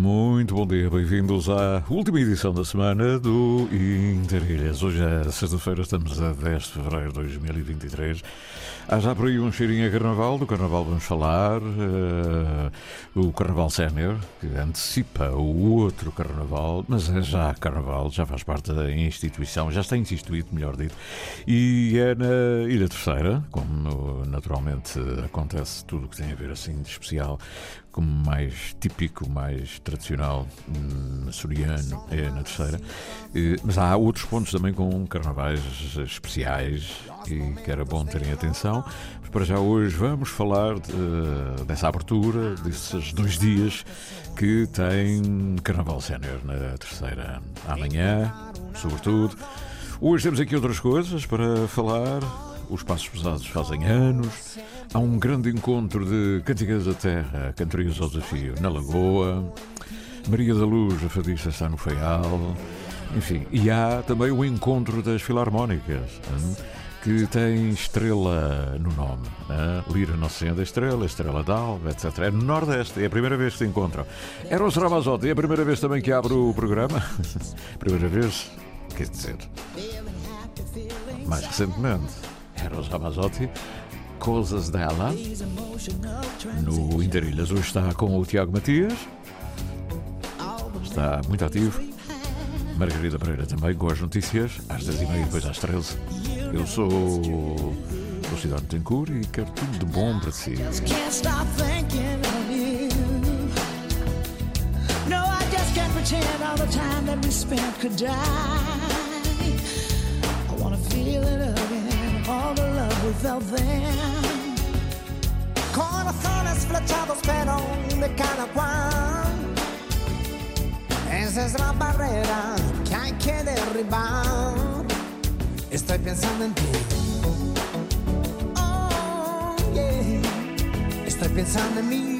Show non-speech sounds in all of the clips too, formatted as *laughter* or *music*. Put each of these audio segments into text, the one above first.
Muito bom dia, bem-vindos à última edição da semana do Interilhas. Hoje é sexta-feira, estamos a 10 de fevereiro de 2023. Há já por aí um cheirinho a carnaval, do carnaval vamos falar, eh, o carnaval sénior, que antecipa o outro carnaval, mas é já carnaval, já faz parte da instituição, já está instituído, melhor dito, e é na Ilha Terceira, como naturalmente acontece tudo o que tem a ver assim de especial como mais típico, mais tradicional hum, açoriano é na terceira. Mas há outros pontos também com carnavais especiais e que era bom terem atenção. Mas para já hoje vamos falar de- dessa abertura, desses dois dias que tem Carnaval Sénior na terceira. Amanhã, sobretudo. Hoje temos aqui outras coisas para falar. Os Passos Pesados fazem anos. Há um grande encontro de cantigas da terra, cantorias ao desafio, na Lagoa. Maria da Luz, a fadista, está no Feial. Enfim, e há também o encontro das filarmónicas, hum, que tem estrela no nome. hum. Lira Nossa Senhora da Estrela, Estrela d'Alva, etc. É no Nordeste, é a primeira vez que se encontram. Eros Ramazotti, é a primeira vez também que abre o programa. *laughs* primeira vez, quer dizer, mais recentemente, Eros Ramazotti, Coisas dela, no Interilhas. Hoje está com o Tiago Matias, está muito ativo. Margarida Pereira também, com as notícias, às 10h30 depois às 13 Eu sou o Cidade Tencourt e quero tudo de bom para si. Pretend all the time that we spent could die. I wanna feel it again, love felt then. Corazones flechados, pero de cada cual. Esa es la barrera que hay que derribar. Estoy pensando en ti. Oh, yeah. Estoy pensando en mí.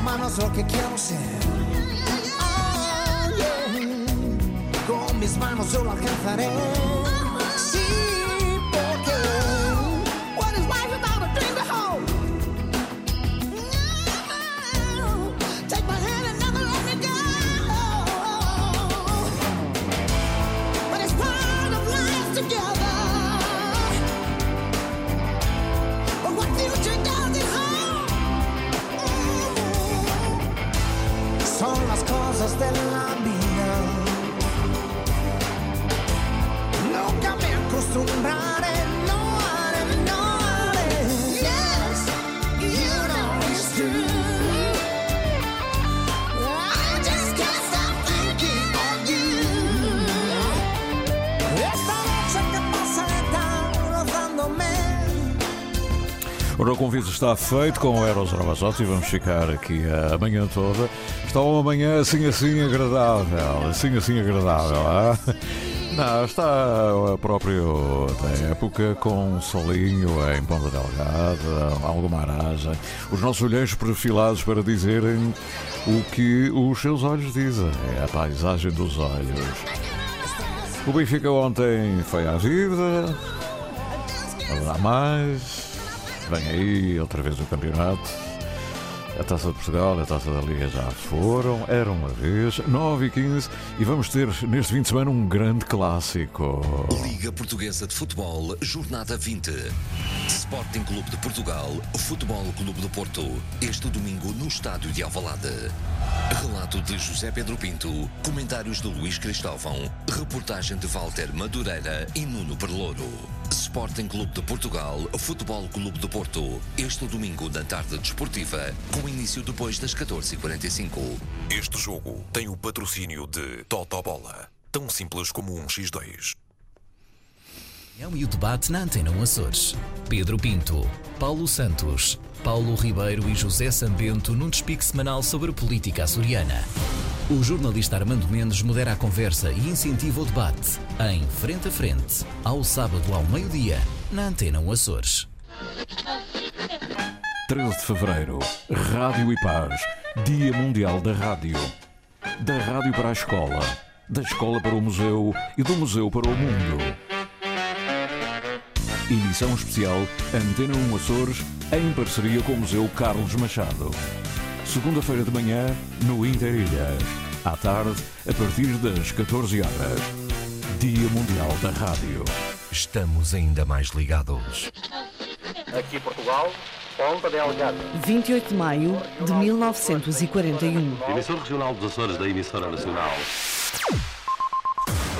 Humano es lo que quiero ser. Manos yo alcanzaré. Convite está feito com o Eros Ramazotti vamos ficar aqui a manhã toda. Está uma manhã assim assim agradável, assim assim agradável. ah? Não, está a próprio da época com um solinho em Ponta Delgada, alguma aragem. Os nossos olheiros perfilados para dizerem o que os seus olhos dizem. É a paisagem dos olhos. O Benfica ontem foi à vida. Haverá mais. Vem aí outra vez o campeonato. A Taça de Portugal, a Taça da Liga já foram, era uma vez, 9 e 15 e vamos ter neste fim de semana um grande clássico. Liga Portuguesa de Futebol, Jornada 20. Sporting Clube de Portugal, Futebol Clube do Porto. Este domingo no Estádio de Alvalade. Relato de José Pedro Pinto, comentários de Luís Cristóvão, reportagem de Walter Madureira e Nuno Perlouro. Sporting Clube de Portugal, Futebol Clube do Porto. Este domingo na tarde desportiva, com início depois das 14h45. Este jogo tem o patrocínio de Totobola. Tão simples como um X2. E o debate na Antena 1 Açores. Pedro Pinto, Paulo Santos, Paulo Ribeiro e José Sambento num despique semanal sobre política açoriana. O jornalista Armando Mendes modera a conversa e incentiva o debate em Frente a Frente, ao sábado ao meio-dia, na Antena 1 Açores. 13 de Fevereiro, Rádio e Paz, Dia Mundial da Rádio. Da rádio para a escola, da escola para o museu e do museu para o mundo. Emissão especial Antena 1 Açores, em parceria com o Museu Carlos Machado. Segunda-feira de manhã, no Interilhas. À tarde, a partir das 14 horas. Dia Mundial da Rádio. Estamos ainda mais ligados. Aqui Portugal, Ponta Delgada. 28 de maio de 1941. Emissor regional dos Açores da emissora nacional.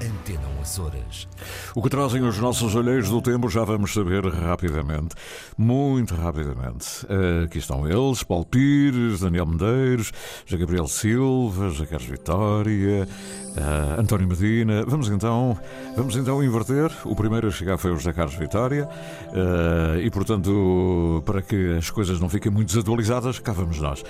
Antena 1 Açores. O que trazem os nossos olheiros do tempo já vamos saber rapidamente, muito rapidamente. Aqui estão eles, Paulo Pires, Daniel Medeiros, José Gabriel Silva, José Carlos Vitória, uh, António Medina. Vamos então, vamos então inverter. O primeiro a chegar foi o José Carlos Vitória uh, e, portanto, para que as coisas não fiquem muito desatualizadas, cá vamos nós.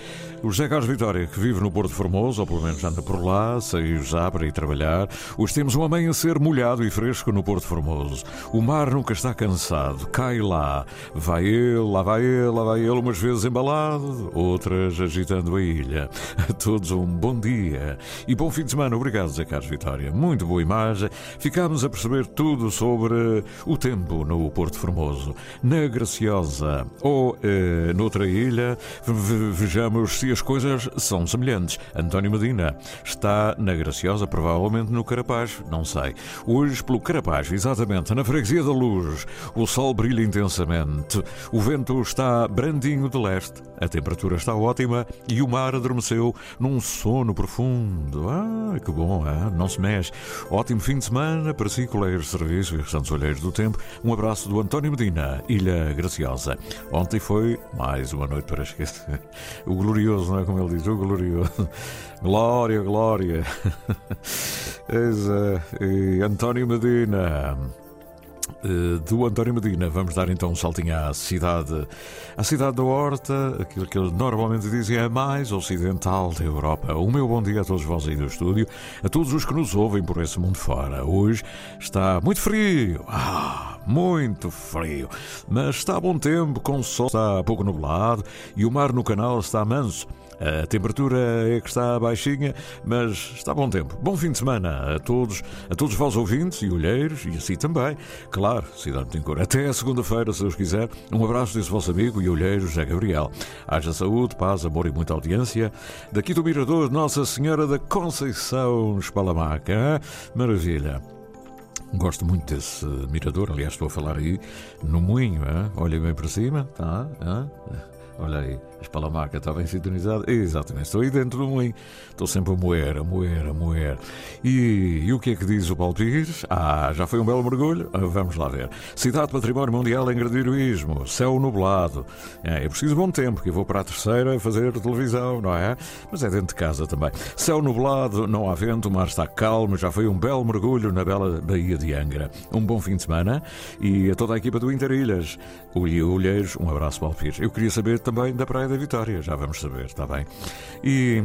O José Carlos Vitória, que vive no Porto Formoso, ou pelo menos anda por lá, saiu já para ir trabalhar. Hoje temos um amanhecer molhado e fresco no Porto Formoso. O mar nunca está cansado, cai lá. Vai ele, lá vai ele, lá vai ele, umas vezes embalado, outras agitando a ilha. A todos um bom dia e bom fim de semana. Obrigado, Zé Carlos Vitória. Muito boa imagem. Ficámos a perceber tudo sobre o tempo no Porto Formoso. Na Graciosa ou eh, noutra ilha, vejamos se as coisas são semelhantes. António Medina está na Graciosa, provavelmente no Carapaz, não sei. Hoje, pelo Carapaz, exatamente, na Freguesia da Luz, o sol brilha intensamente, o vento está brandinho de leste, a temperatura está ótima e o mar adormeceu num sono profundo. Ah, que bom, ah, não se mexe. Ótimo fim de semana para si, colegas de serviço e restantes olheiros do tempo. Um abraço do António Medina, Ilha Graciosa. Ontem foi mais uma noite para esquecer. *laughs* O glorioso, não é como ele diz? O glorioso. *laughs* Glória, glória. *laughs* Eis, uh, António Medina. Uh, do António Medina, vamos dar então um saltinho à cidade, à cidade da Horta, aquilo que eles normalmente dizem é a mais ocidental da Europa. O meu bom dia a todos vós aí do estúdio, a todos os que nos ouvem por esse mundo fora. Hoje está muito frio, ah, muito frio, mas está bom tempo, com sol está pouco nublado e o mar no canal está manso. A temperatura é que está baixinha, mas está bom tempo. Bom fim de semana a todos, a todos vós ouvintes e olheiros, e assim também. Claro, Cidade de Cor. Até a segunda-feira, se Deus quiser. Um abraço desse vosso amigo e olheiro José Gabriel. Haja saúde, paz, amor e muita audiência. Daqui do Mirador, Nossa Senhora da Conceição, Espalamaca. Maravilha. Gosto muito desse mirador, aliás, estou a falar aí no moinho, hein? olhem bem para cima, tá? Hein? Olha aí, a espalamaca está bem sintonizada. Exatamente, estou aí dentro do moinho. Estou sempre a moer, a moer, a moer. E, e o que é que diz o Paulo Pires? Ah, já foi um belo mergulho? Ah, vamos lá ver. Cidade Património Mundial em Gradiroísmo, céu nublado. É, é preciso bom tempo, que eu vou para a terceira fazer televisão, não é? Mas é dentro de casa também. Céu nublado, não há vento, o mar está calmo, já foi um belo mergulho na bela Baía de Angra. Um bom fim de semana e a toda a equipa do Interilhas. Ulheiros, um abraço, Paulo Pires. Eu queria saber também da Praia da Vitória, já vamos saber, está bem? E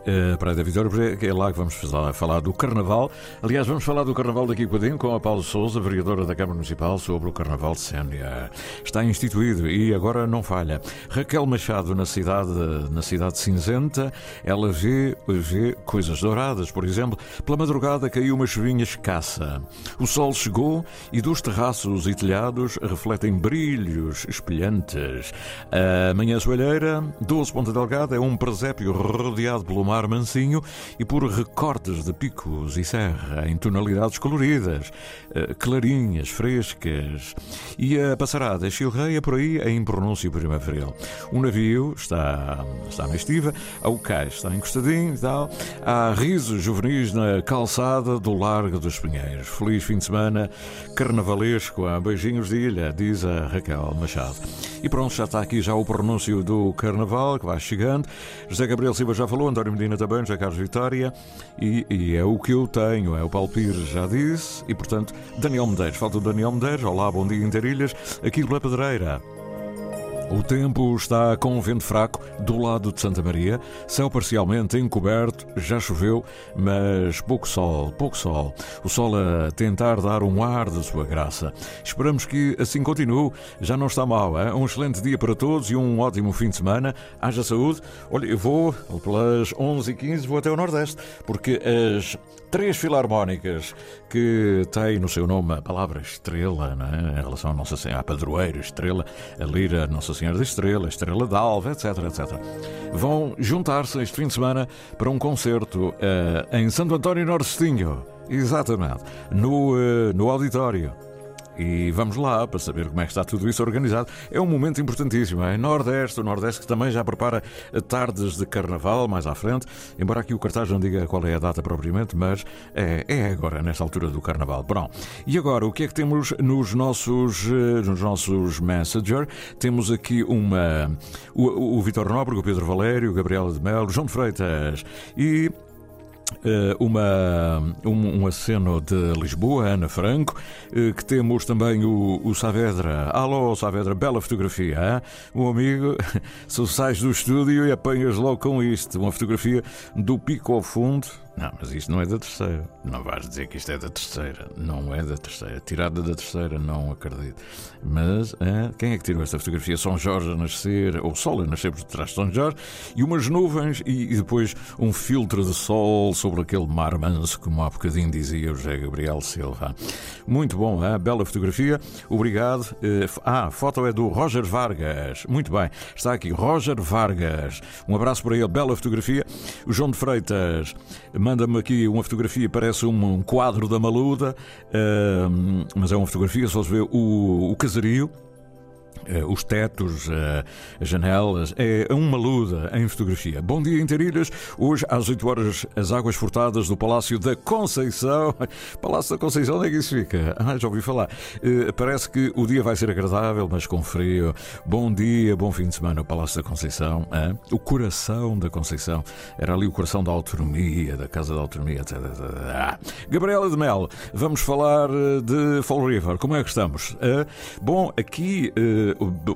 Uh, Praia da Vitória, é lá que vamos falar, do Carnaval. Aliás, vamos falar do Carnaval daqui a bocadinho com a Paulo Souza, vereadora da Câmara Municipal, sobre o Carnaval de Sénia. Está instituído e agora não falha. Raquel Machado, na cidade, na cidade cinzenta, ela vê, vê coisas douradas. Por exemplo, pela madrugada caiu uma chuvinha escassa. O sol chegou e dos terraços e telhados refletem brilhos espelhantes. A manhã soalheira, 12 Ponta Delgada, é um presépio rodeado pelo mar mansinho e por recortes de picos e serra em tonalidades coloridas, eh, clarinhas, frescas. E a passarada chilreia por aí em pronúncio primaveril. O navio está, está na estiva, o cais está encostadinho e tal. Há risos juvenis na calçada do Largo dos Pinheiros. Feliz fim de semana carnavalesco, a beijinhos de ilha, diz a Raquel Machado. E pronto, já está aqui já o pronúncio do carnaval que vai chegando. José Gabriel Silva já falou, António Medina também, José Carlos Vitória, e, e, é o que eu tenho, é o Paulo Pires já disse, e portanto, Daniel Medeiros. Falta o Daniel Medeiros, olá, bom dia Interilhas, aqui pela Pedreira. O tempo está com vento fraco do lado de Santa Maria, céu parcialmente encoberto, já choveu, mas pouco sol, pouco sol. O sol a tentar dar um ar de sua graça. Esperamos que assim continue, já não está mal. Hein? Um excelente dia para todos e um ótimo fim de semana. Haja saúde. Olha, eu vou pelas 11h15, vou até o Nordeste, porque as três filarmónicas que têm no seu nome a palavra estrela, é? em relação à Nossa Senhora, a padroeira, estrela, a lira Nossa Senhora da Estrela, Estrela d'Alva, etc, etc. Vão juntar-se este fim de semana para um concerto uh, em Santo António Nordestinho, exatamente, no, uh, no auditório. E vamos lá para saber como é que está tudo isso organizado. É um momento importantíssimo. É Nordeste, o Nordeste que também já prepara tardes de carnaval mais à frente, embora aqui o cartaz não diga qual é a data propriamente, mas é, é agora, nesta altura do carnaval. Bom, e agora o que é que temos nos nossos, eh, nos nossos Messenger? Temos aqui uma. O, o Vitor Nóbrega, o Pedro Valério, o Gabriel de Melo, João Freitas e uma, um, um aceno de Lisboa, Ana Franco, eh, que temos também o, o Saavedra. Alô, Saavedra, bela fotografia. Hein? Um amigo, *laughs* se sais do estúdio e apanhas logo com isto, uma fotografia do pico ao fundo, não, mas isto não é da terceira. Não vais dizer que isto é da terceira. Não é da terceira. Tirada da terceira, não acredito. Mas é, quem é que tirou esta fotografia? São Jorge a nascer, ou Sol a nascer por trás de São Jorge, e umas nuvens, e, e, depois um filtro de sol sobre aquele mar manso, como há bocadinho dizia o José Gabriel Silva. Muito bom, é? bela fotografia. Obrigado. Eh, ah, a foto é do Roger Vargas. Muito bem. Está aqui Roger Vargas. Um abraço para ele. Bela fotografia. O João de Freitas manda-me aqui uma fotografia, parece um quadro da Maluda, uh, mas é uma fotografia, só se vê o, o casario. Uh, os tetos, uh, as janelas, é uma luda em fotografia. Bom dia, Interilhas. Hoje, às 8 horas, as águas furtadas do Palácio da Conceição. *laughs* Palácio da Conceição, onde é que isso fica? *laughs* Ah, já ouvi falar. Parece que o dia vai ser agradável, mas com frio. Bom dia, bom fim de semana, o Palácio da Conceição. O coração da Conceição. Era ali o coração da autonomia, da Casa da Autonomia. Ah. Gabriela de Mel, vamos falar de Fall River. Como é que estamos? bom, aqui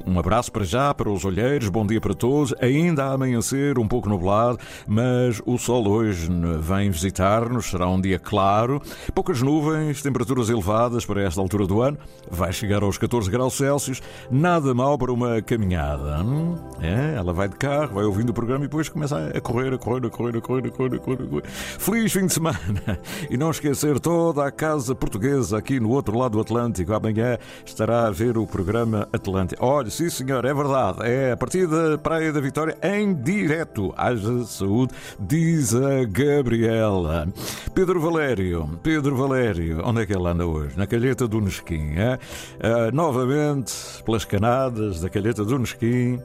um abraço para já, para os olheiros, bom dia para todos. Ainda a amanhecer, um pouco nublado, mas o sol hoje vem visitar-nos, será um dia claro, poucas nuvens, temperaturas elevadas para esta altura do ano, vai chegar aos 14 graus Celsius, nada mal para uma caminhada. Hum? É, ela vai de carro, vai ouvindo o programa e depois começa a correr, a correr, a correr, a correr, a correr, a correr. A correr. Feliz fim de semana! *laughs* E não esquecer toda a casa portuguesa aqui no outro lado do Atlântico. Amanhã estará a ver o programa Atlântico. Olha, sim senhor, é verdade. É a partir da Praia da Vitória em direto. Haja saúde, diz a Gabriela. Pedro Valério, Pedro Valério, onde é que ele anda hoje? Na calheta do Nesquim, é? Uh, novamente, pelas canadas da calheta do Nesquim.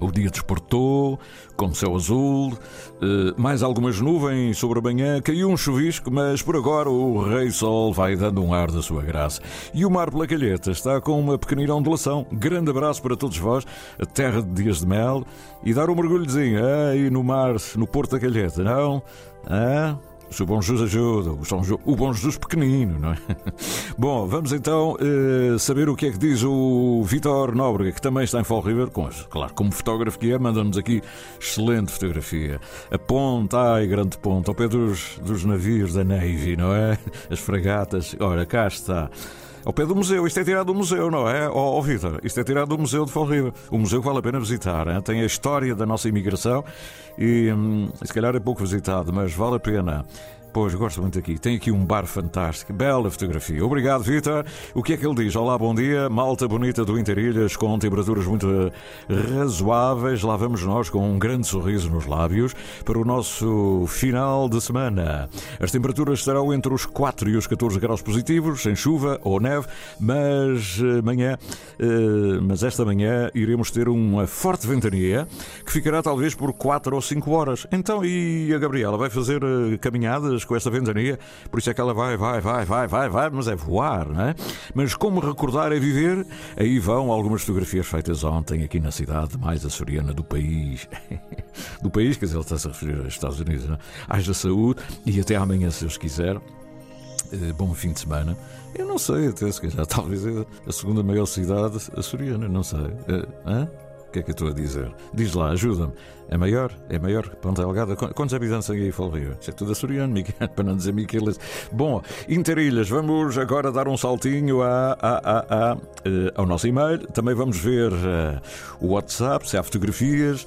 O dia desportou, com céu azul, eh, mais algumas nuvens sobre a manhã, caiu um chuvisco, mas por agora o Rei Sol vai dando um ar da sua graça. E o mar pela calheta está com uma pequenina ondulação. Grande abraço para todos vós, a terra de dias de mel, e dar um mergulhozinho aí no mar, no Porto da Calheta, não? Ah? Se o Bom Jesus ajuda, o Bom Jesus pequenino, não é? *laughs* Bom, vamos então uh, saber o que é que diz o Vitor Nóbrega, que também está em Fall River, com, claro, como fotógrafo que é, manda-nos aqui excelente fotografia. A ponte, ai, grande ponte, ao pé dos, dos navios da Navy, não é? As fragatas, ora, cá está. Ao pé do museu, isto é tirado do museu, não é? Ó oh, oh, Vitor, isto é tirado do Museu de Fall River. O museu vale a pena visitar, hein? tem a história da nossa imigração e hum, se calhar é pouco visitado, mas vale a pena. Pois, gosto muito aqui. Tem aqui um bar fantástico. Bela fotografia. Obrigado, Vitor. O que é que ele diz? Olá, bom dia. Malta bonita do Interilhas, com temperaturas muito razoáveis. Lá vamos nós com um grande sorriso nos lábios para o nosso final de semana. As temperaturas estarão entre os 4 e os 14 graus positivos, sem chuva ou neve, mas amanhã, eh, eh, mas esta manhã iremos ter uma forte ventania que ficará talvez por 4 ou 5 horas. Então, e a Gabriela vai fazer eh, caminhadas com esta ventania, por isso é que ela vai, vai, vai, vai, vai, vai, mas é voar, não é? Mas como recordar é viver, aí vão algumas fotografias feitas ontem aqui na cidade mais açoriana do país. *laughs* do país, quer dizer, ele está-se a referir aos Estados Unidos, não é? Haja saúde e até amanhã, se Deus quiser. Eh, bom fim de semana. Eu não sei, até se calhar, *laughs* talvez é a segunda maior cidade açoriana, não sei. Uh, hã? O que é que eu estou a dizer? Diz lá, ajuda-me. É maior? É maior? Ponta Delgada? Quantos habitantes aí Falo Rio? Isso é tudo açoriano, *laughs* para não dizer Miqueles. Bom, Interilhas, vamos agora dar um saltinho a, a, a, eh, ao nosso e-mail. Também vamos ver uh, o WhatsApp, se há fotografias.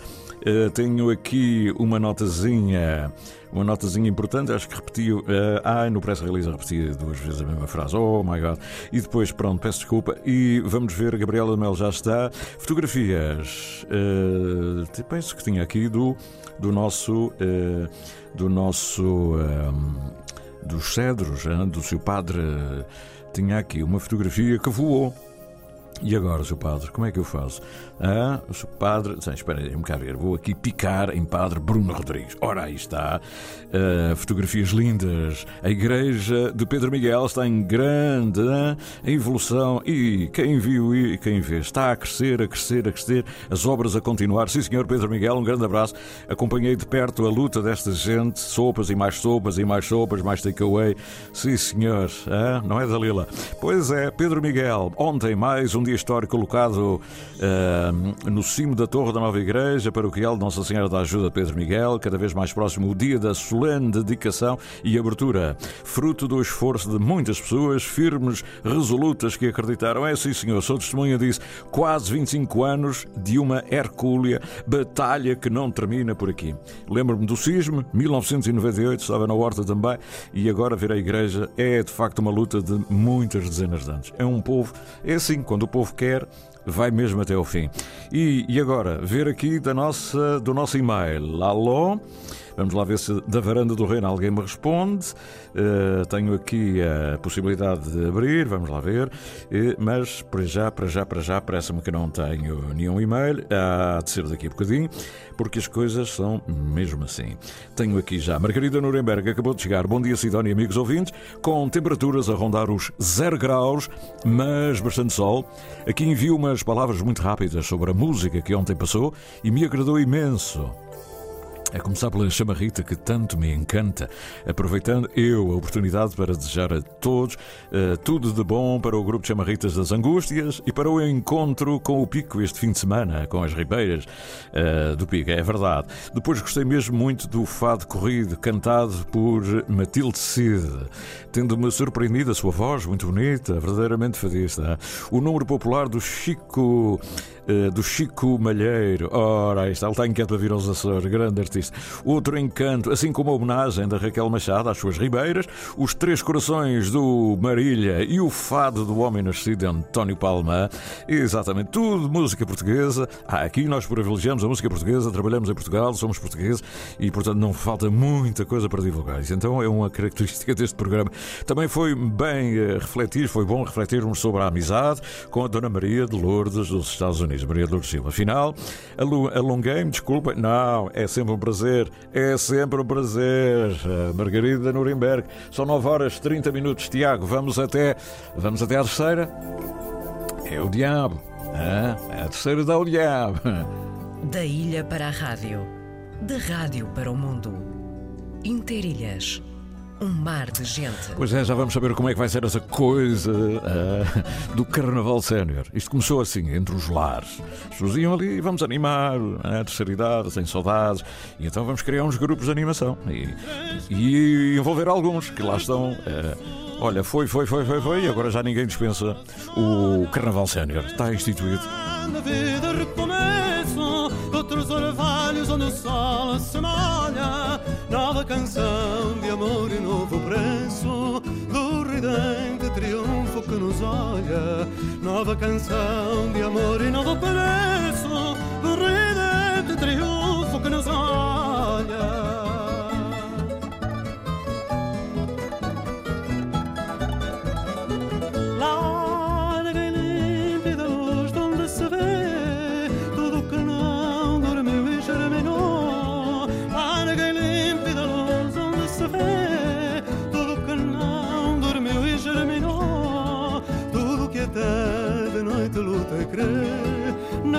Uh, tenho aqui uma notazinha uma notazinha importante, acho que repetiu. Uh, ah, no press release repeti duas vezes a mesma frase. Oh my god. E depois, pronto, peço desculpa. E vamos ver, Gabriela Mel já está. Fotografias. Uh, penso que tinha aqui do, do nosso. Uh, do nosso. Um, dos cedros, do seu padre. Tinha aqui uma fotografia que voou. E agora, seu padre, como é que eu faço? Ah, seu padre. Sim, espera aí, me cá ver. Vou aqui picar em padre Bruno Rodrigues. Ora, aí está. Uh, fotografias lindas. A igreja de Pedro Miguel está em grande evolução. E quem viu e quem vê está a crescer, a crescer, a crescer. As obras a continuar. Sim, senhor Pedro Miguel, um grande abraço. Acompanhei de perto a luta desta gente. Sopas e mais sopas e mais sopas, mais takeaway. Sim, senhor. Ah, não é Dalila? Pois é, Pedro Miguel. Ontem, mais um dia histórico colocado. Uh, no cimo da Torre da Nova Igreja Paroquial de Nossa Senhora da Ajuda Pedro Miguel, cada vez mais próximo o dia da solene dedicação e abertura, fruto do esforço de muitas pessoas firmes, resolutas que acreditaram. É sim, senhor, sou testemunha disso. Quase 25 anos de uma hercúlea batalha que não termina por aqui. Lembro-me do sismo, 1998, estava na horta também, e agora ver a igreja é de facto uma luta de muitas dezenas de anos. É um povo, é assim, quando o povo quer, vai mesmo até o fim. E, e agora, ver aqui da nossa, do nosso e-mail. Alô? Vamos lá ver se da varanda do reino alguém me responde. Uh, tenho aqui a possibilidade de abrir, vamos lá ver. Uh, mas para já, para já, para já, parece-me que não tenho nenhum e-mail. Há de ser daqui a bocadinho, porque as coisas são mesmo assim. Tenho aqui já Margarida Nuremberg, acabou de chegar. Bom dia, Sidónia amigos ouvintes, com temperaturas a rondar os 0 graus, mas bastante sol. Aqui envio umas palavras muito rápidas sobre a música que ontem passou e me agradou imenso. A começar pela chamarrita que tanto me encanta, aproveitando eu a oportunidade para desejar a todos uh, tudo de bom para o grupo de chamarritas das Angústias e para o encontro com o Pico este fim de semana, com as ribeiras uh, do Pico, é verdade. Depois gostei mesmo muito do fado corrido cantado por Matilde Cid, tendo-me surpreendido a sua voz, muito bonita, verdadeiramente fadista. O número popular do Chico, do Chico Malheiro, ora, está, ele está inquieto para vir aos Açores, grande artista outro encanto, assim como a homenagem da Raquel Machado às suas ribeiras, os Três Corações do Marília e o Fado do Homem Nascido António Palma. Exatamente, tudo música portuguesa. Ah, aqui nós privilegiamos a música portuguesa, trabalhamos em Portugal, somos portugueses e, portanto, não falta muita coisa para divulgar. Isso então é uma característica deste programa. Também foi bem uh, refletir, foi bom refletirmos sobre a amizade com a Dona Maria de Lourdes dos Estados Unidos, Maria de Lourdes Silva. Afinal, alonguei-me, desculpa. Não, é sempre um prazer, é sempre um prazer. Margarida Nuremberg, são 9 horas 30 minutos. Tiago, vamos até, vamos até à terceira. É o diabo. Ah, a terceira dá o diabo. Da ilha para a rádio, da rádio para o mundo. Interilhas. Um mar de gente. Pois é, já vamos saber como é que vai ser essa coisa uh, do Carnaval Sénior. Isto começou assim, entre os lares. As ali, vamos animar, a terceira idade, sem saudades, e então vamos criar uns grupos de animação e, e envolver alguns que lá estão. Uh, olha, foi, foi, foi, foi, foi, e agora já ninguém dispensa o Carnaval Sénior. Está instituído. Na vida recomeço, outros orvalhos onde o sol se molha. Nova canção de amor e novo preço, do ridente triunfo que nos olha. Nova canção de amor e novo preço, do ridente triunfo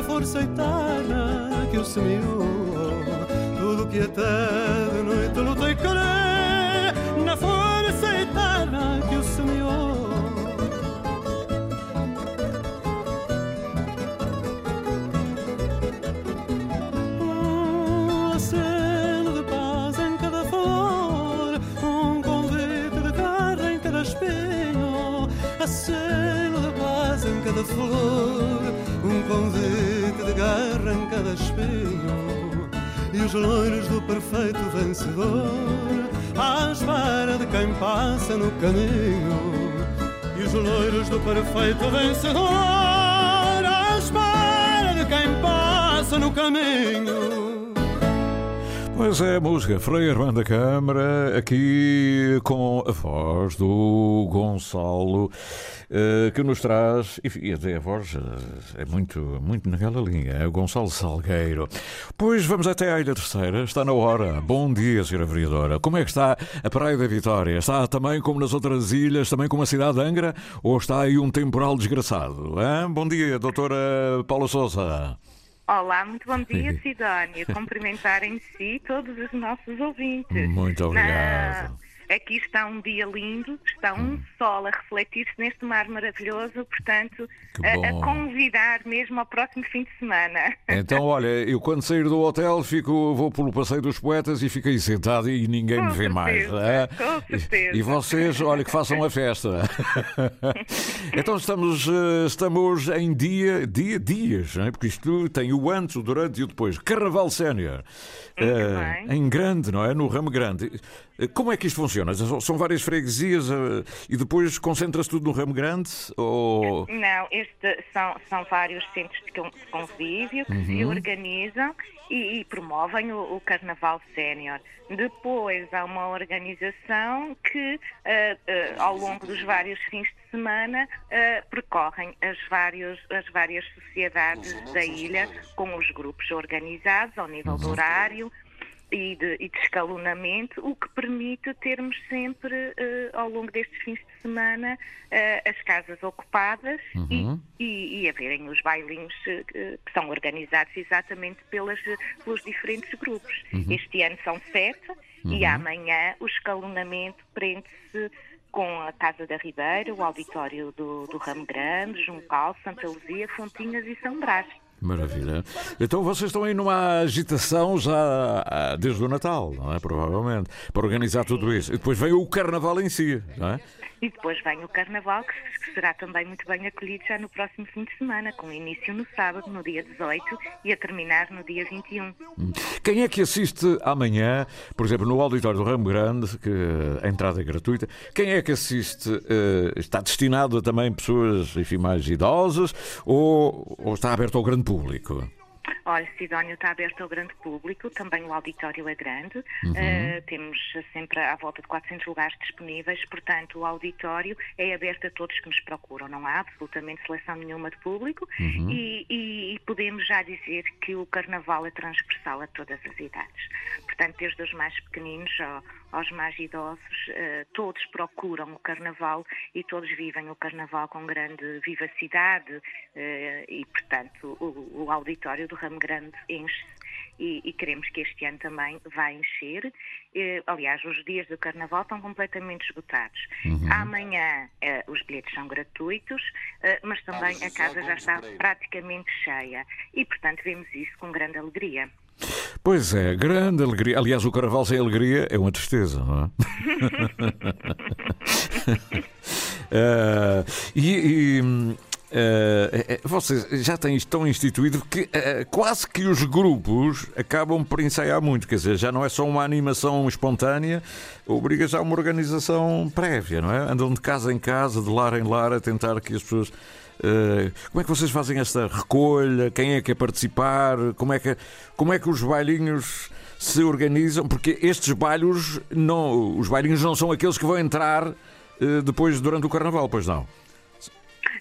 força eterna que o semeou. Tudo que até de noite e crê na força eterna que o semeou. Flor, um convite cada espinho e os loiros do perfeito vencedor. À espera de quem passa no caminho e os loiros do perfeito vencedor. À espera de quem passa no caminho Pois é, música Frei Armando da Câmara, aqui com a voz do Gonçalo, uh, que nos traz, e até a voz uh, é muito, muito naquela linha, é o Gonçalo Salgueiro. Pois vamos até à Ilha Terceira, está na hora. Bom dia, Sra. Vereadora. Como é que está a Praia da Vitória? Está também como nas outras ilhas, também como a cidade de Angra, ou está aí um temporal desgraçado? Hein? Bom dia, doutora Paula Souza. Olá, muito bom dia, *laughs* Sidónia. Cumprimentar em si todos os nossos ouvintes. Muito obrigado. Na... Aqui está um dia lindo, está um hum. sol a refletir-se neste mar maravilhoso, portanto, a, a, convidar mesmo ao próximo fim de semana. Então, olha, eu quando sair do hotel fico, vou pelo Passeio dos Poetas e fico aí sentado e ninguém com me vê certeza, mais. É? Com certeza. E vocês, olha, que façam a festa. *laughs* então estamos, eh, estamos em dia, dia, dias, é? porque isto tem o antes, o durante e o depois. Carnaval Sénior. Uh, em grande, não é? No ramo grande. Eh, como é que isto funciona? São várias freguesias uh, e depois concentra-se tudo no ramo grande? Ou... Não, este são, são vários centros de convívio que uhum. se organizam e, e promovem o, o Carnaval Sénior. Depois há uma organização que, uh, uh, ao longo dos vários fins de semana, uh, percorrem as, vários, as várias sociedades da ilha com os grupos organizados ao nível do horário e de, e de, escalonamento, o que permite termos sempre, uh, ao longo destes fins de semana, uh, as casas ocupadas uhum. e, e, e haverem os bailinhos uh, que são organizados exatamente pelas, pelos diferentes grupos. Uhum. Este ano são sete uhum. e amanhã o escalonamento prende-se com a Casa da Ribeira, o auditório do, do Ramo Grande, Juncal, Santa Luzia, Fontinhas e São Brás. Maravilha. Então vocês estão aí numa agitação já ah, desde o Natal, não é? Provavelmente, para organizar tudo isso. E depois vem o Carnaval em si, não é? E depois vem o Carnaval, que será também muito bem acolhido já no próximo fim de semana, com início no sábado, no dia 18, e a terminar no dia 21. Quem é que assiste amanhã, por exemplo, no auditório do Ramo Grande, que a entrada é gratuita, quem é que assiste? eh, está destinado a também pessoas, enfim, mais idosas ou, ou está aberto ao grande público? Olha, Sidónio está aberto ao grande público, também o auditório é grande, Uhum. eh, temos sempre à volta de 400 lugares disponíveis, portanto o auditório é aberto a todos que nos procuram, não há absolutamente seleção nenhuma de público Uhum. e, e- e podemos já dizer que o carnaval é transversal a todas as idades. Portanto, desde os mais pequeninos ao- aos mais idosos, eh, todos procuram o carnaval e todos vivem o carnaval com grande vivacidade eh, e, portanto, o, auditório do Ramo Grande enche-se e, e queremos que este ano também vá encher. Eh, aliás, os dias do Carnaval estão completamente esgotados. Uhum. Amanhã os bilhetes são gratuitos, eh, mas também a casa já está praticamente cheia e, portanto, vemos isso com grande alegria. Pois é, grande alegria. Aliás, o carnaval sem alegria é uma tristeza, não é? *laughs* Eh, e. e, eh, vocês já têm isto tão instituído que eh, quase que os grupos acabam por ensaiar muito, quer dizer, já não é só uma animação espontânea, obriga já a uma organização prévia, não é? Andam de casa em casa, de lar em lar, a tentar que as pessoas. Eh, como é que vocês fazem esta recolha? Quem é que é participar? Como é que, como é que os bailinhos se organizam? Porque estes bailos não, os bailinhos não são aqueles que vão entrar eh, depois durante o carnaval, pois não?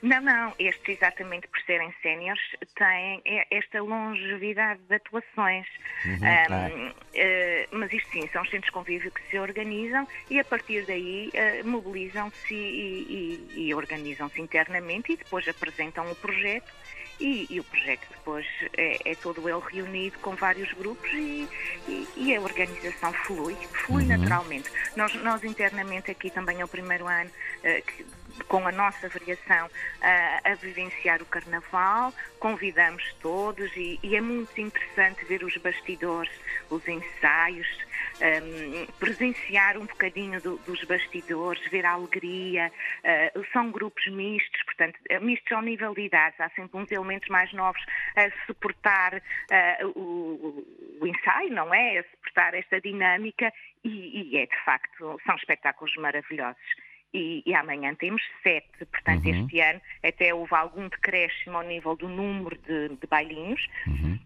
Não, não, estes exatamente por serem séniores têm e- esta longevidade de atuações. Uhum. Ahm, eh, mas isto sim, são os centros de convívio que se organizam e a partir daí eh, mobilizam-se e, e- e organizam-se internamente e depois apresentam o projeto e, e o projeto depois é, é todo ele reunido com vários grupos e, e- e a organização flui, flui Uhum. naturalmente. Nós, nós internamente aqui também é o primeiro ano eh, que com a nossa variação ah, a vivenciar o Carnaval, convidamos todos e, e é muito interessante ver os bastidores, os ensaios, ahm, presenciar um bocadinho do- dos bastidores, ver a alegria. ah, são grupos mistos, portanto, eh, mistos ao nível de idades, há sempre uns elementos mais novos a suportar ah, o, o ensaio, não é? A suportar esta dinâmica e, e é de facto, são espetáculos maravilhosos e, e amanhã temos sete. Portanto, Uhum. este ano até houve algum decréscimo ao nível do número de, de bailinhos,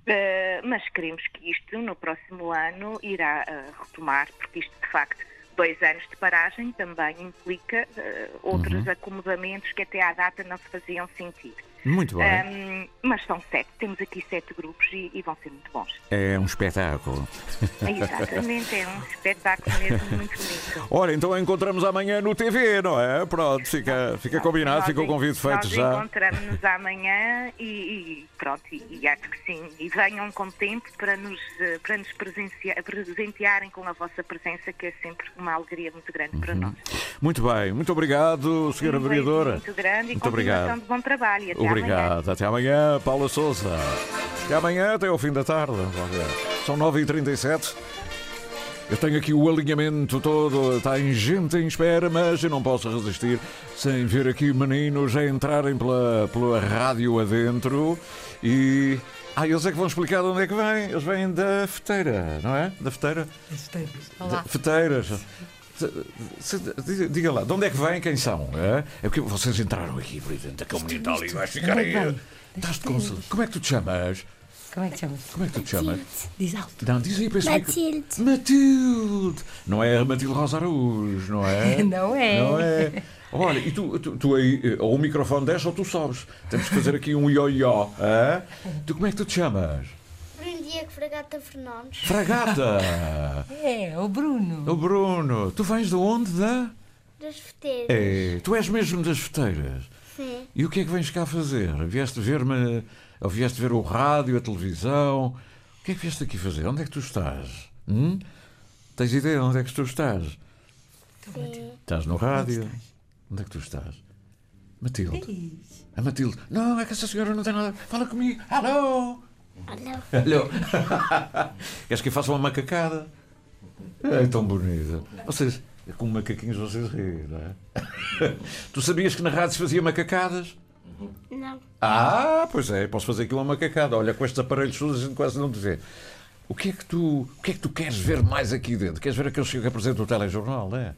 Eh, mas queremos que isto no próximo ano irá eh, retomar, porque isto de facto. Dois anos de paragem também implica eh, outros Uhum. acomodamentos que até à data não se faziam sentir. Muito bem. Ahm, mas são sete, temos aqui sete grupos e, e vão ser muito bons. É um espetáculo. Exatamente, é um espetáculo mesmo muito bonito. Ora, então encontramos amanhã no TV, não é? Pronto, fica, fica combinado, Nós fica o convite feito nós já. encontramos-nos amanhã e, e pronto, e, e acho que sim. E venham com tempo para nos, eh, para nos presentearem com a vossa presença, que é sempre uma alegria muito grande para nós. Muito bem, muito obrigado, senhora Um beijo Vereadora. Muito grande e Muito continuação obrigado. de bom trabalho. Até. Obrigado. Até amanhã, Paula Souza. Até amanhã, até ao fim da tarde. São 9h37. Eu tenho aqui o alinhamento todo, está em gente em espera, mas eu não posso resistir sem ver aqui meninos a entrarem pela, pela rádio adentro e. Ah, eles é que vão explicar de onde é que vêm. Eles vêm da feteira, não é? Da feteira? Olá. De- Feteiras. Diga lá, de onde é que vêm? Quem são? É, é porque vocês entraram aqui por dentro daquele menino está ali, vais ficar aí. Estás de conselho. Como é que tu te chamas? Como é que chamas? Como é que tu te chamas? Diz alto. Não, diz aí para esse micro- Matilde. Matilde! Não é a Matilde Rosa Araújo, não é? *laughs* Não é. Não é. Olha, e tu, tu, tu aí, eh, ou o microfone desce ou tu sobes. Temos que fazer aqui um ioió. é? Tu como é que tu te chamas? Bruno Diego Fragata Fernandes. Fragata! É, o Bruno. O Bruno, tu vens de onde? Da? Das Feteiras. É, tu és mesmo das feteiras. Sim. E o que é que vens cá fazer? Vieste ver-me, ou vieste ver o rádio, a televisão? O que é que vieste aqui fazer? Onde é que tu estás? Hum? Tens ideia de onde é que tu estás? Sim. Estás no rádio? Onde é que tu estás? Matilde. A Matilde. Não, é que essa senhora não tem nada. Fala comigo. Alô? Alô? *laughs* Queres que eu faça uma macacada? É tão bonita. Vocês, Com macaquinhos vocês riem, não é? *laughs* tu sabias que na rádio se fazia macacadas? Não. Ah, pois é, posso fazer aquilo uma macacada. Olha, com estes aparelhos todos a gente quase não te vê. O que é que tu, o que é que tu queres ver mais aqui dentro? Queres ver aqueles que apresentam o telejornal, não é?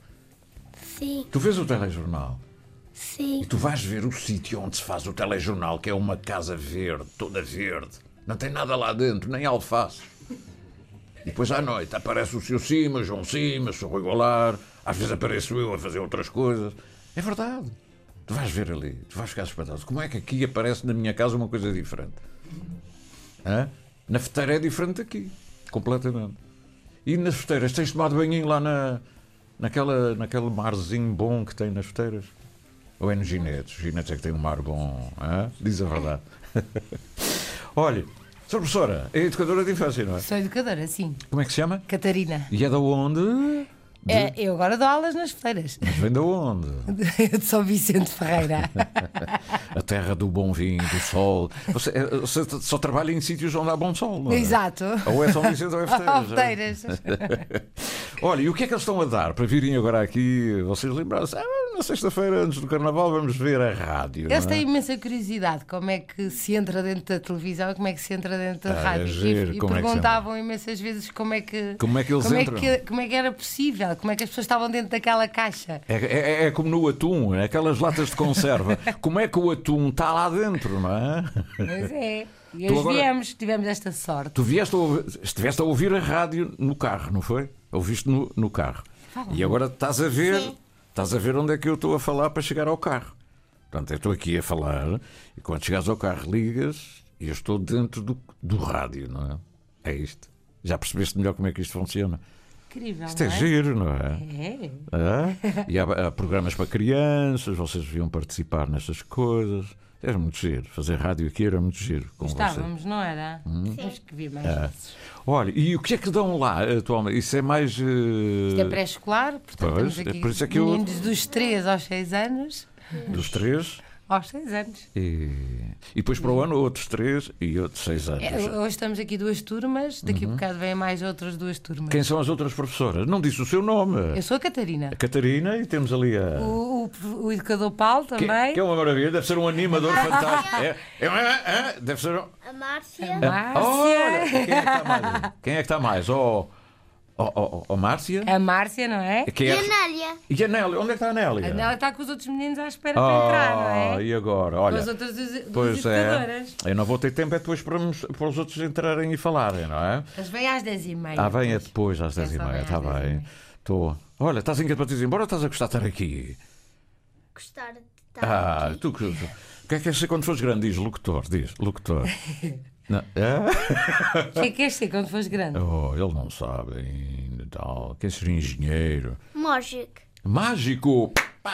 Sim. Tu vês o telejornal Sim. e tu vais ver o sítio onde se faz o telejornal, que é uma casa verde, toda verde. Não tem nada lá dentro, nem alface. E depois à noite aparece o seu Cima, João Cima, o Rui Goulart, às vezes apareço eu a fazer outras coisas. É verdade. Tu vais ver ali, tu vais ficar espantado. Como é que aqui aparece na minha casa uma coisa diferente? Hã? Na feteira é diferente daqui, completamente. E nas feteiras, tens tomado banhinho lá na, naquela, naquele marzinho bom que tem nas feteiras? Ou é nos ginetes? Ginetes é que têm um mar bom, hã? diz a verdade. *laughs* Olha, Sra. Professora, é educadora de infância, não é? Sou educadora, sim. Como é que se chama? Catarina. E é da onde? De- É, eu agora dou aulas nas feiras. Mas vem da onde? *laughs* de São Vicente Ferreira. *laughs* A terra do bom vinho, do sol. Você, é, você só trabalha em sítios onde há bom sol, não é? Exato. Ou é São Vicente ou é Feteiras. Ou Feteiras. Olha, e o que é que eles estão a dar para virem agora aqui? Vocês lembraram-se, ah, na sexta-feira antes do Carnaval vamos ver a rádio. Eles não é? têm imensa curiosidade como é que se entra dentro da televisão e como é que se entra dentro da Ah, é rádio. giro, e e como é perguntavam imensas vezes como é que, Como é que eles como entram? É que, como é que era possível, como é que as pessoas estavam dentro daquela caixa. É, é- é como no atum, é aquelas latas de conserva. *laughs* Como é que o atum está lá dentro, não é? Mas é. E hoje agora- viemos, tivemos esta sorte. Tu vieste a ouvir, estiveste a ouvir a rádio no carro, não foi? Ouviste no, no carro. Fala. E agora estás a ver, Sim. estás a ver onde é que eu estou a falar para chegar ao carro. Portanto, eu estou aqui a falar e quando chegares ao carro ligas e eu estou dentro do, do rádio, não é? É isto. Já percebeste melhor como é que isto funciona? Incrível. Isto é não é? giro, não é? É. É? E há, há programas para crianças, vocês deviam participar nestas coisas. Era muito giro. Fazer rádio aqui era muito giro com. Estávamos, não era? Temos que vir mais É. vezes. Olha, e o que é que dão lá atualmente? Isso é mais. eh, Isto é pré-escolar, portanto Pois, é aqui por isso é que eu- meninos dos 3 aos 6 anos. dos três. Aos 6 anos. E, e depois para o ano outros três e outros seis anos. É, hoje estamos aqui duas turmas, daqui a Uhum. bocado vêm mais outras duas turmas. Quem são as outras professoras? Não disse o seu nome. Eu sou a Catarina. A Catarina e temos ali a. O, o- o educador Paulo Que, também. que é uma maravilha, deve ser um animador *laughs* fantástico. É, é, é, é, deve ser um. A Márcia. A Márcia. Olha, quem é que está mais? Quem é que está mais? Oh, oh, oh, oh, Márcia? A Márcia, não é? Quem E é a que- Nélia. E a Nélia? Onde é que está a Nélia? A Nélia está com os outros meninos à espera para entrar, não Ah, é? e agora? Com Olha, as outras pois é. educadoras. Eu não vou ter tempo é depois para, para os outros entrarem e falarem, não é? Elas vêm às 10h30. Ah, vem é depois, às É 10 e só meia, vem está às 10 e bem. Estou. Olha, estás inquieto para te ir embora ou estás a gostar de estar aqui? Gostar de estar Ah, aqui. tu que. O que é que queres ser quando fores grande? Diz, locutor, diz, locutor. *laughs* Não, é? O que é que queres ser quando fores grande? Oh, ele não sabe ainda, tal. Quer ser engenheiro. Magic. Mágico! Pá!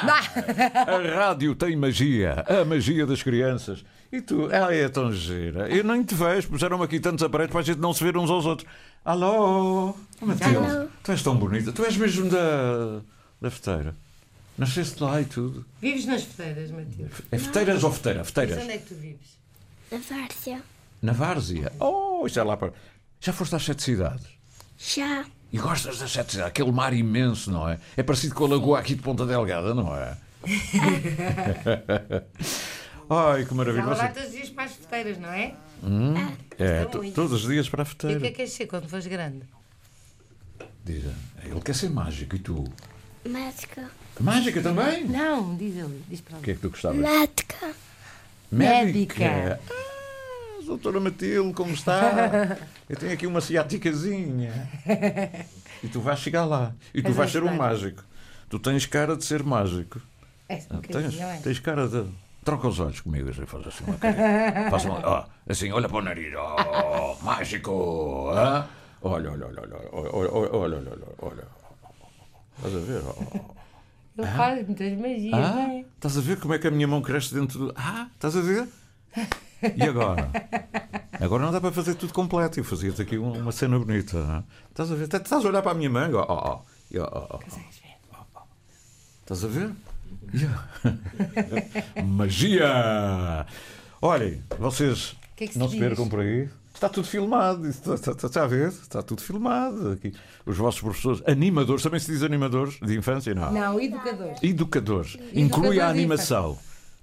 A rádio tem magia, a magia das crianças. E tu, ela é tão gira. Eu nem te vejo, puseram-me aqui tantos aparelhos para a gente não se ver uns aos outros. Alô? Oh, Matilde, tu és tão bonita. Tu és mesmo da, da feteira. Nasceste lá e tudo. Vives nas feiras, Matilde? É feteiras ou feteira? Mas Feteiras. onde é que tu vives? A Várcia. Na Várzea. Oh, isto é lá para. Já foste às sete cidades? Já. E gostas das sete cidades? Aquele mar imenso, não é? É parecido com a lagoa aqui de Ponta Delgada, não é? *laughs* Ai, que maravilha. Vai Você- todos os dias para as feteiras, não é? Hum? É, to- muito. todos os dias para a E o que é que queres ser quando fores grande? Diz, ele quer ser mágico e tu? Médica. Mágica também? Não, diz ele, diz para O que é que tu gostavas? Médica. Médica. Ah, doutora Matilde, como está? *laughs* Eu tenho aqui uma ciáticazinha. *laughs* E tu vais chegar lá. E tu vais ser um mágico. Tu tens cara de ser mágico. Ah, é, tens, tens cara de. Troca os olhos comigo e faz assim uma *laughs* faz uma, ó, assim, olha para o nariz. Oh, mágico! Ah? Olha, olha, olha, olha, olha, olha, olha, olha. Estás a ver? Oh. Ele faz muitas magias, ah? não é? Estás a ver como é que a minha mão cresce dentro do. Ah, estás a ver? E agora? Agora não dá para fazer tudo completo. Eu fazia-te aqui um- uma cena bonita. não é? Estás a ver? Estás a olhar para a minha manga? Oh, oh, e, oh, oh, oh. Estás a ver? *laughs* Magia! Olhem, vocês que é que não se percam por aí. Está tudo filmado, está, está, está a ver? Está tudo filmado. Aqui. Os vossos professores, animadores, também se diz animadores de infância? Não. Não, educadores. Educadores. Inclui a animação.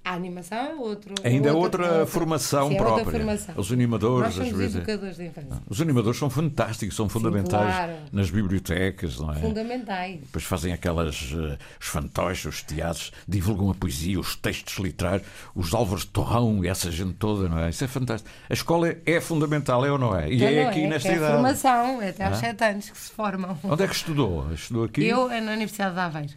A animação é outro. Ainda é outra, outra formação sim, é própria. Outra formação. Os animadores, Nós somos às vezes. educadores de infância. Os animadores são fantásticos, são fundamentais claro. nas bibliotecas, não é? Fundamentais. Depois fazem aquelas, uh, os fantoches, os teatros, divulgam a poesia, os textos literários, os Álvaros de Torrão e essa gente toda, não é? Isso é fantástico. A escola é fundamental, é ou não é? E Então é aqui é, nesta é idade. formação, é até aos Ah. 7 anos que se formam. Onde é que estudou? Estudou aqui? Eu é na Universidade de Aveiro.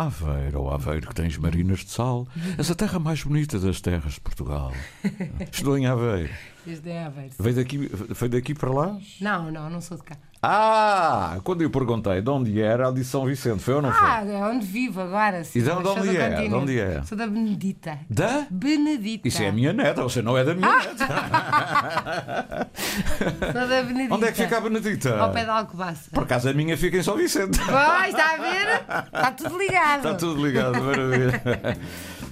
Aveiro, ou Aveiro, que tens marinas de sal. Essa terra mais bonita das terras de Portugal. *laughs* Estudou em Aveiro. Desde é Aveiro. Veio daqui, veio daqui para lá? Não, não, não sou de cá. Ah! Quando eu perguntei de onde era, ela disse São Vicente. Foi ou não foi? Ah, é onde vivo agora. sim, E de onde é? De onde é? Sou da Benedita. Da? Benedita. Isso é a minha neta, você não é da minha neta. *laughs* Sou da Benedita. Onde é que fica a Benedita? Ao pé da Alcobaça. Por acaso a minha fica em São Vicente. Pois, está a ver? Está tudo ligado. Está tudo ligado, maravilha.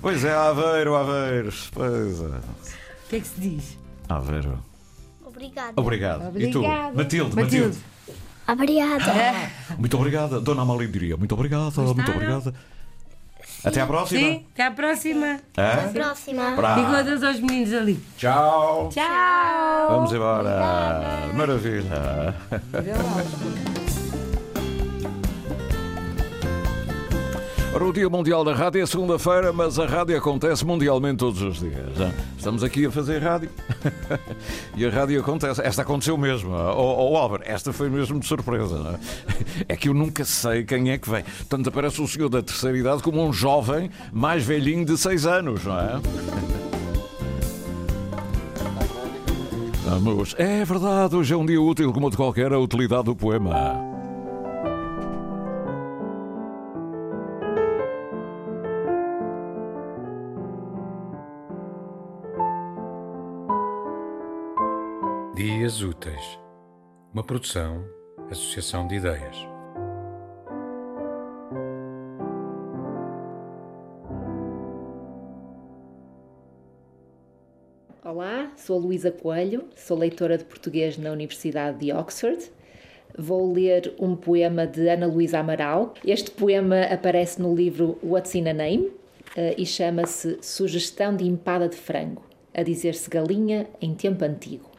Pois é, Aveiro, Aveiro. Pois é. O que é que se diz? Aveiro. Obrigada. Obrigado. E tu? Obrigada. Matilde, Matilde. Matilde. Obrigada. Muito obrigada. Dona Amália diria. Muito obrigada, muito obrigada. Até à próxima. Sim, até à próxima. Hã? Próxima. Bravo. Digo adeus aos meninos ali. Tchau. Tchau. Vamos embora. Maravilha. Ora, o Dia Mundial da Rádio é segunda-feira, mas a rádio acontece mundialmente todos os dias. Estamos aqui a fazer rádio *laughs* e a rádio acontece. Esta aconteceu mesmo. Ó oh, Álvaro, esta foi mesmo de surpresa. é? *laughs* É que eu nunca sei quem é que vem. Tanto aparece o senhor da terceira idade como um jovem mais velhinho de seis anos, não é? Vamos. É verdade, hoje é um dia útil como de qualquer a utilidade do poema. Úteis. Uma produção, associação de ideias. Olá, sou Luísa Coelho, sou leitora de português na Universidade de Oxford. Vou ler um poema de Ana Luísa Amaral. Este poema aparece no livro What's in a Name eh, e chama-se Sugestão de Empada de Frango, a dizer-se galinha em tempo antigo.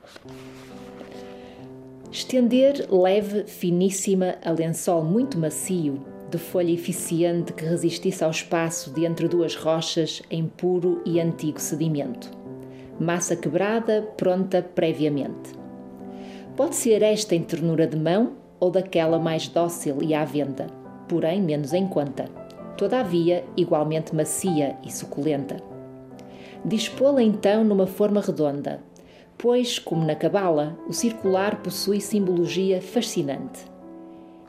Estender leve, finíssima, a lençol muito macio, de folha eficiente que resistisse ao espaço de entre duas rochas em puro e antigo sedimento. Massa quebrada, pronta previamente. Pode ser esta em ternura de mão ou daquela mais dócil e à venda, porém menos em conta. Todavia, igualmente macia e suculenta. Dispô-la então numa forma redonda, pois, como na cabala, o circular possui simbologia fascinante.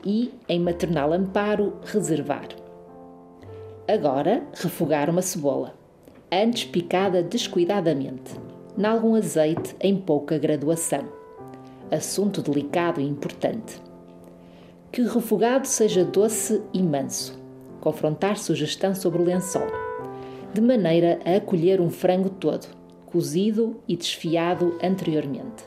E, em maternal amparo, reservar. Agora, refogar uma cebola, antes picada descuidadamente, nalgum azeite em pouca graduação. Assunto delicado e importante. Que o refogado seja doce e manso. Confrontar sugestão sobre o lençol. De maneira a acolher um frango todo, cozido e desfiado anteriormente.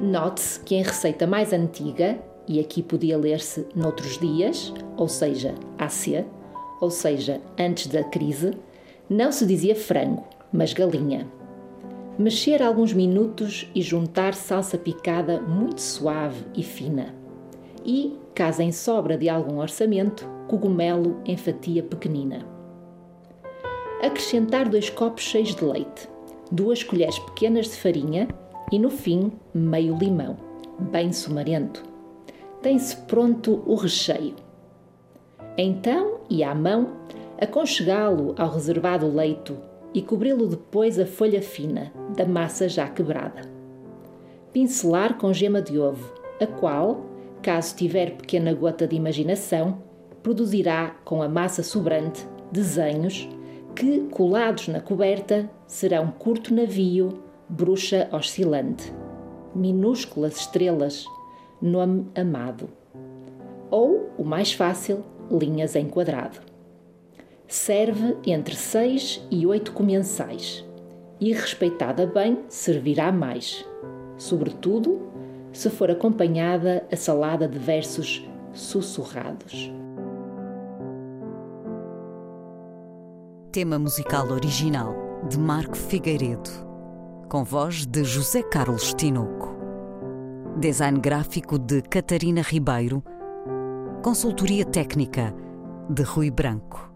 Note-se que em receita mais antiga, e aqui podia ler-se noutros dias, ou seja, AC, ou seja, antes da crise, não se dizia frango, mas galinha. Mexer alguns minutos e juntar salsa picada muito suave e fina. E, caso em sobra de algum orçamento, cogumelo em fatia pequenina. Acrescentar dois copos cheios de leite, duas colheres pequenas de farinha e, no fim, meio limão, bem sumarento. Tem-se pronto o recheio. Então, e à mão, aconchegá-lo ao reservado leito e cobri-lo depois a folha fina da massa já quebrada. Pincelar com gema de ovo, a qual, caso tiver pequena gota de imaginação, produzirá com a massa sobrante desenhos que, colados na coberta, serão curto navio, bruxa oscilante, minúsculas estrelas, nome amado. Ou, o mais fácil, linhas em quadrado. Serve entre seis e oito comensais e, respeitada bem, servirá mais. sobretudo se for acompanhada a salada de versos sussurrados. Tema musical original de Marco Figueiredo, com voz de José Carlos Tinoco. Design gráfico de Catarina Ribeiro. Consultoria técnica de Rui Branco.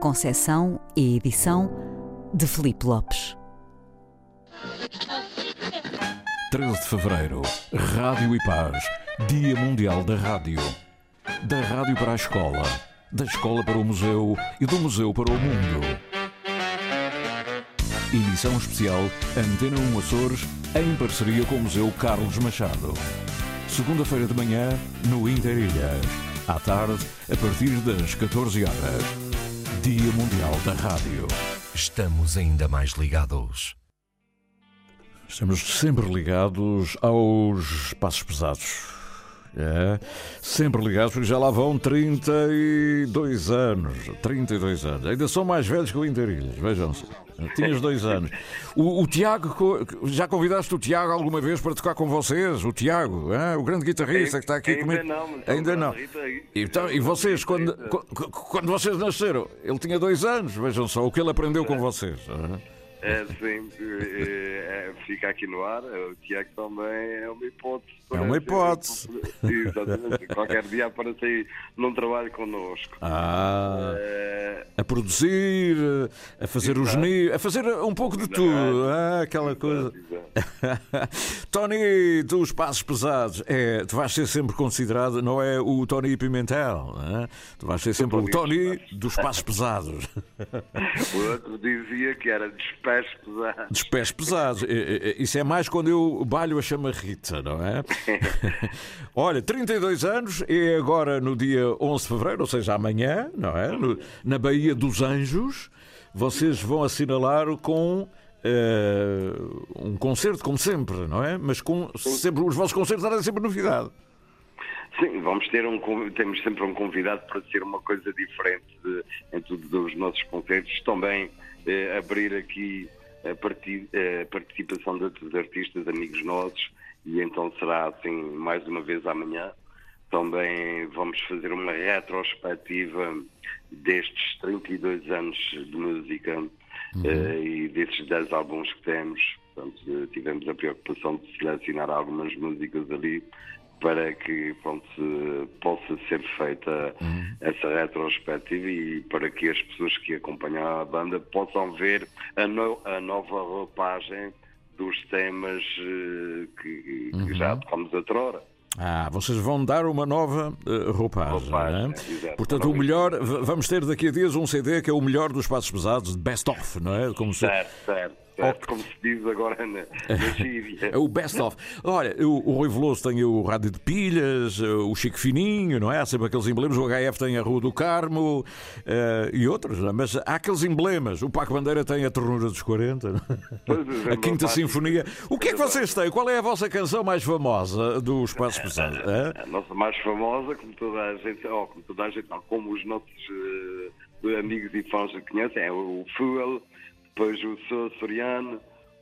Concessão e edição de Felipe Lopes. 13 de Fevereiro, Rádio e Paz, Dia Mundial da Rádio. Da rádio para a escola, da escola para o museu e do museu para o mundo. Emissão especial Antena 1 Açores, em parceria com o Museu Carlos Machado. Segunda-feira de manhã, no Interilhas. À tarde, a partir das 14 horas. Dia Mundial da Rádio. Estamos ainda mais ligados. Estamos sempre ligados aos passos pesados. É, sempre ligados, porque já lá vão 32 anos. 32 anos. Ainda são mais velhos que o Interilhas, vejam-se. Tinhas dois anos. O, o, Tiago, já convidaste o Tiago alguma vez para tocar com vocês? O Tiago, é? o grande guitarrista que está aqui ainda comigo. Não, ainda não. Então, e vocês, quando, quando vocês nasceram, ele tinha dois anos, vejam só o que ele aprendeu com vocês. É? É, sim, é, fica aqui no ar. O Tiago também é uma hipótese. É uma hipótese. Exatamente. Qualquer dia aparece aí num trabalho connosco. Ah, é... A produzir, a fazer Exato. os nidos, a fazer um pouco de tudo. Ah, aquela Exato. coisa. *laughs* Tony dos Passos Pesados, é, tu vais ser sempre considerado, não é o Tony Pimentel, é? tu vais ser sempre o Tony dos Passos Pesados. *laughs* O outro dizia que era dos pés pesados. Dos pés pesados. Isso é mais quando eu balho a chamarrita, não é? *laughs* Olha, 32 anos é agora no dia 11 de fevereiro, ou seja, amanhã, não é? No, na Baía dos Anjos, vocês vão assinalar com. Uh, um concerto, como sempre, não é? Mas com sempre os vossos concertos trazem sempre novidade. Sim, vamos ter um, temos sempre um convidado para ser uma coisa diferente de, em todos os nossos concertos. Também eh, abrir aqui a, parti, a participação de outros artistas, amigos nossos, e então será assim mais uma vez amanhã. Também vamos fazer uma retrospectiva destes 32 anos de música uhum. uh, e desses 10 álbuns que temos. Portanto, tivemos a preocupação de selecionar algumas músicas ali para que pronto, possa ser feita uhum. essa retrospectiva e para que as pessoas que acompanham a banda possam ver a, no, a nova roupagem dos temas eh, que, uhum. que já tocamos outrora. Ah, vocês vão dar uma nova uh, roupagem. roupagem é? Portanto, o melhor, vamos ter daqui a dias um CD que é o melhor dos passos pesados, Best Of, não é? Como certo, se... certo como se diz agora na, na *laughs* gíria. É o best of. Olha, o, o Rui Veloso tem o rádio de pilhas, o Chico Fininho, não é? Há sempre aqueles emblemas. O HF tem a Rua do Carmo uh, e outros, é? mas há aqueles emblemas. O Paco Bandeira tem a Ternura dos 40, é, a Quinta Sinfonia. O que é que vocês têm? Qual é a vossa canção mais famosa do Espaço Pesado? *laughs* É? A nossa mais famosa, como toda a gente, oh, como toda a gente, não, como os nossos uh, amigos e fãs conhecem, é o Fuel depois o Sou Soriano,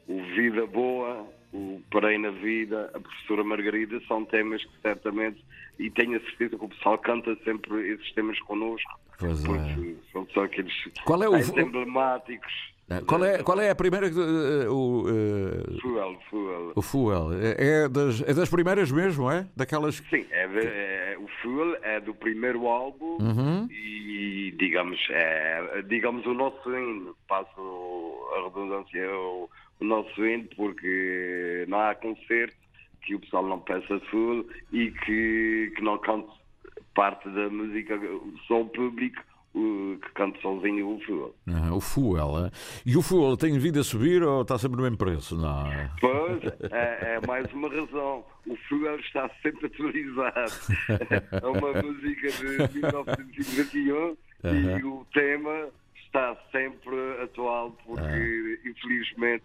o Vida Boa, o Parei na Vida, a Professora Margarida, são temas que certamente, e tenho a certeza que o pessoal canta sempre esses temas connosco, pois porque é. são só aqueles Qual é o... emblemáticos. É, qual é, qual é a primeira. Uh, o, uh, fuel, Fuel. O Fuel. É, é, das, é das primeiras mesmo, é? Daquelas. Sim, é, é o Fuel é do primeiro álbum uhum. e, digamos, é digamos o nosso hino. Passo a redundância, o, o nosso hino, porque não há concerto que o pessoal não peça Fuel e que, que não cante parte da música, só o público que canta sozinho o Fuel. o Fuel, é? E o Fuel tem vindo a subir ou está sempre no mesmo preço? Não. Pois, é, é mais uma razão. O Fuel está sempre atualizado. *laughs* é uma música de 1951 uhum. e o tema está sempre atual porque, uhum. infelizmente,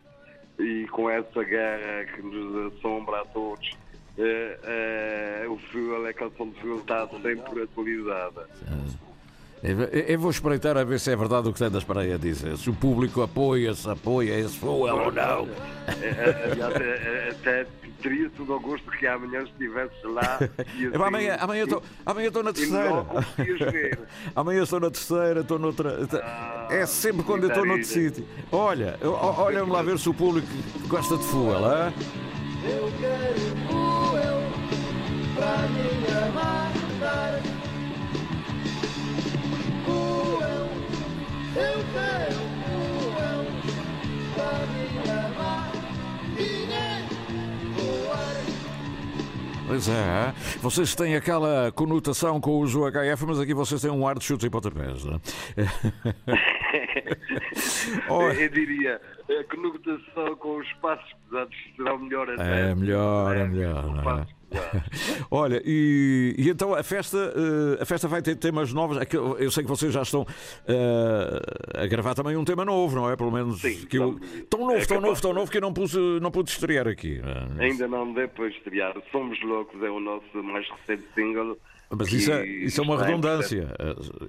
e com essa guerra que nos assombra a todos, uh, o Fuel, a canção do Fuel está sempre atualizada. Uhum. Eu vou espreitar a ver se é verdade o que tendas para aí a dizer. Se o público apoia, se apoia esse fuel ou não. Aliás, até teria todo o gosto que amanhã estivesse lá. *laughs* E É, pá, amanhã, amanhã estou amanhã estou *laughs* na terceira. amanhã estou na terceira, estou noutra. Ah, é sempre quando eu estou noutro sítio. Olha, o- o- olha lá ver se o público gosta de fuel, hã? Eu quero o eu pra Pois é, hã? vocês têm aquela conotação com os UHF, mas aqui vocês têm um ar de chutes e pontapés. não é? *laughs* *laughs* Eu diria, a conotação com os passos pesados será melhor até. É melhor, é melhor. não é? *laughs* Olha, e, e então a festa, eh, a festa vai ter temas novos. É que Eu sei que vocês já estão eh, a gravar também um tema novo, não é? Pelo menos que eu, tão novo, é tão capaz novo, tão novo que eu não pude, não pude estrear aqui. é? Ainda não deu para estrear. Somos Loucos é o nosso mais recente single. Mas que isso é, isso é uma está em redundância.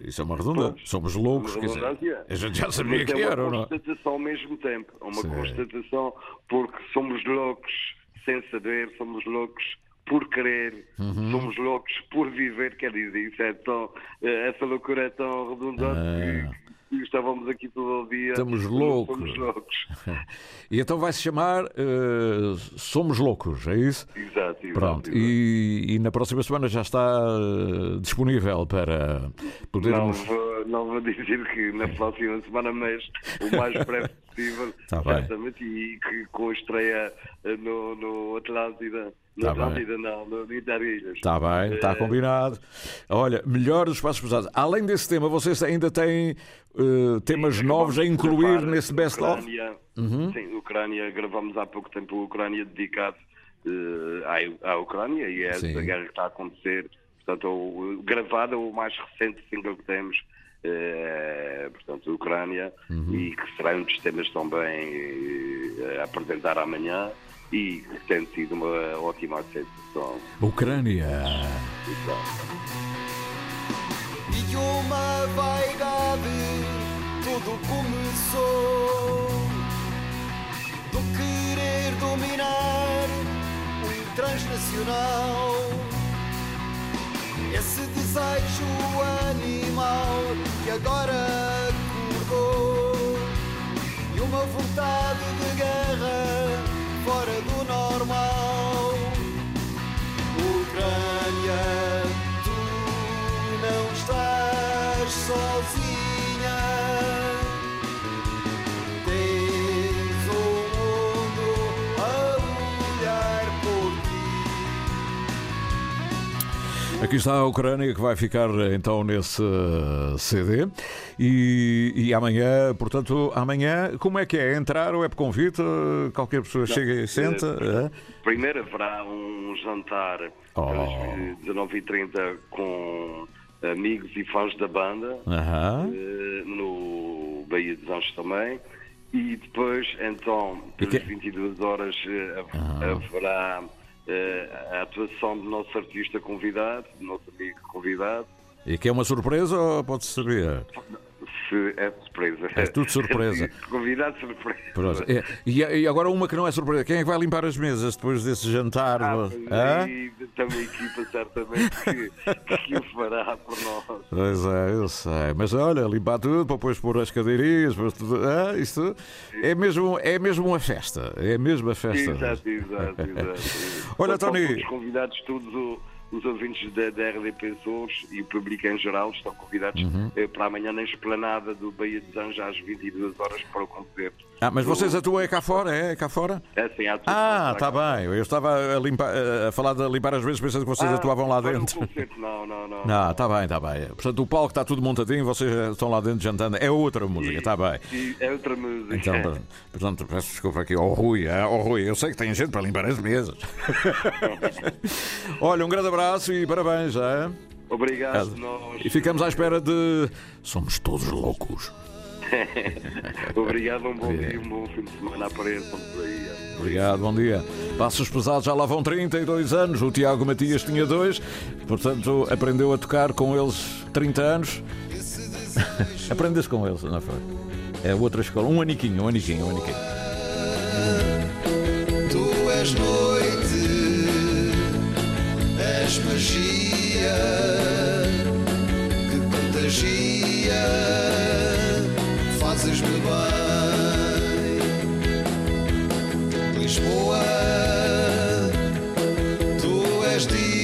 Isso é uma redundância. Somos loucos. Uma quer dizer, redundância. a gente já sabia Mas que é era, ou uma não? constatação ao mesmo tempo. É uma Sim. constatação porque somos loucos sem saber, somos loucos por querer, Uhum. somos loucos por viver, quer dizer, isso é tão, eh, essa loucura é tão redundante que, que estávamos aqui todo o dia. Estamos loucos. Somos loucos. *laughs* E então vai se chamar eh, Somos Loucos, é isso? Exato, exato. Pronto, exato. e, e na próxima semana já está eh, disponível para Não podermos. vou, não vou dizer que na próxima semana, mas o mais breve *laughs* possível, Tá bem. certamente, e que com a estreia eh, no, no Atlântida, no Tá bem. Atlântida não, no, Itarilhas. Está bem, está Eh, combinado. Olha, melhor dos passos pesados. Além desse tema, vocês ainda têm eh, temas novos a incluir gravar nesse best-of? Ucrânia, Uhum. Sim, Ucrânia, gravamos há pouco tempo a Ucrânia dedicado eh, à, à Ucrânia e é essa Sim. guerra que está a acontecer. Portanto, o, o- gravado é o mais recente single que temos, eh, portanto, Ucrânia, Uhum. e que será um dos temas também eh, a apresentar amanhã e que tem sido uma ótima aceitação. Ucrânia. E uma vaidade tudo começou do querer dominar o transnacional. Esse desejo animal que agora acordou e uma vontade de guerra fora do normal. Aqui está a Ucrânia que vai ficar então nesse eh, CD. E, e amanhã, portanto, amanhã, como é que é? Entrar ou é por convite? Eh, Qualquer pessoa chega e senta? Eh, eh? Primeiro haverá um jantar Oh. às 19h30 com amigos e fãs da banda, Aham. eh, no Bahia dos Anjos também. E depois, então, pelas que- 22 horas, eh, hav- haverá eh, a atuação do nosso artista convidado, do nosso amigo convidado. E que é uma surpresa ou pode-se saber? É surpresa. É tudo surpresa. *laughs* convidado surpresa. É, E, e agora uma que não é surpresa. Quem é que vai limpar as mesas depois desse jantar? Ah, mas aí tem uma equipa certamente que, que o fará por nós. Pois é, eu sei. Mas olha, limpar tudo, para depois pôr as cadeirinhas, depois tudo. Ah, isto é mesmo, é mesmo uma festa. É mesmo a festa. Exato, exato, exato. *laughs* Olha, Tony. todos convidados, todos o- os ouvintes da, da RDP Açores e o público em geral estão convidados Uhum. eh, para amanhã na esplanada do Baía dos Anjos às 22 horas para o concerto. Ah, mas vocês atuam é cá fora? É cá fora? É há tudo Ah, está bem. Eu estava a, limpar, a falar de limpar as vezes pensando que vocês Ah, atuavam lá dentro. concerto, Não, não, não. Não, está bem, está bem. Portanto, o palco está tudo montadinho, vocês estão lá dentro jantando. É outra música, está bem. E é outra música. Então, portanto, peço desculpa aqui ao Rui, hein? ao Rui. Eu sei que tem gente para limpar as mesas. *laughs* Olha, um grande abraço e parabéns, hein? Obrigado, nós. E ficamos à espera de. Somos todos loucos. *laughs* Obrigado, um bom dia, um bom fim de semana. Por aí. Obrigado, bom dia. Passos pesados já lá vão 32 anos. O Tiago Matias tinha dois, portanto, aprendeu a tocar com eles 30 anos. *laughs* Aprendeste com eles, não foi? É outra escola. Um aniquinho, um aniquinho, um aniquinho. Tu és noite és magia que contagia fazes-me bem. Lisboa, tu és dia.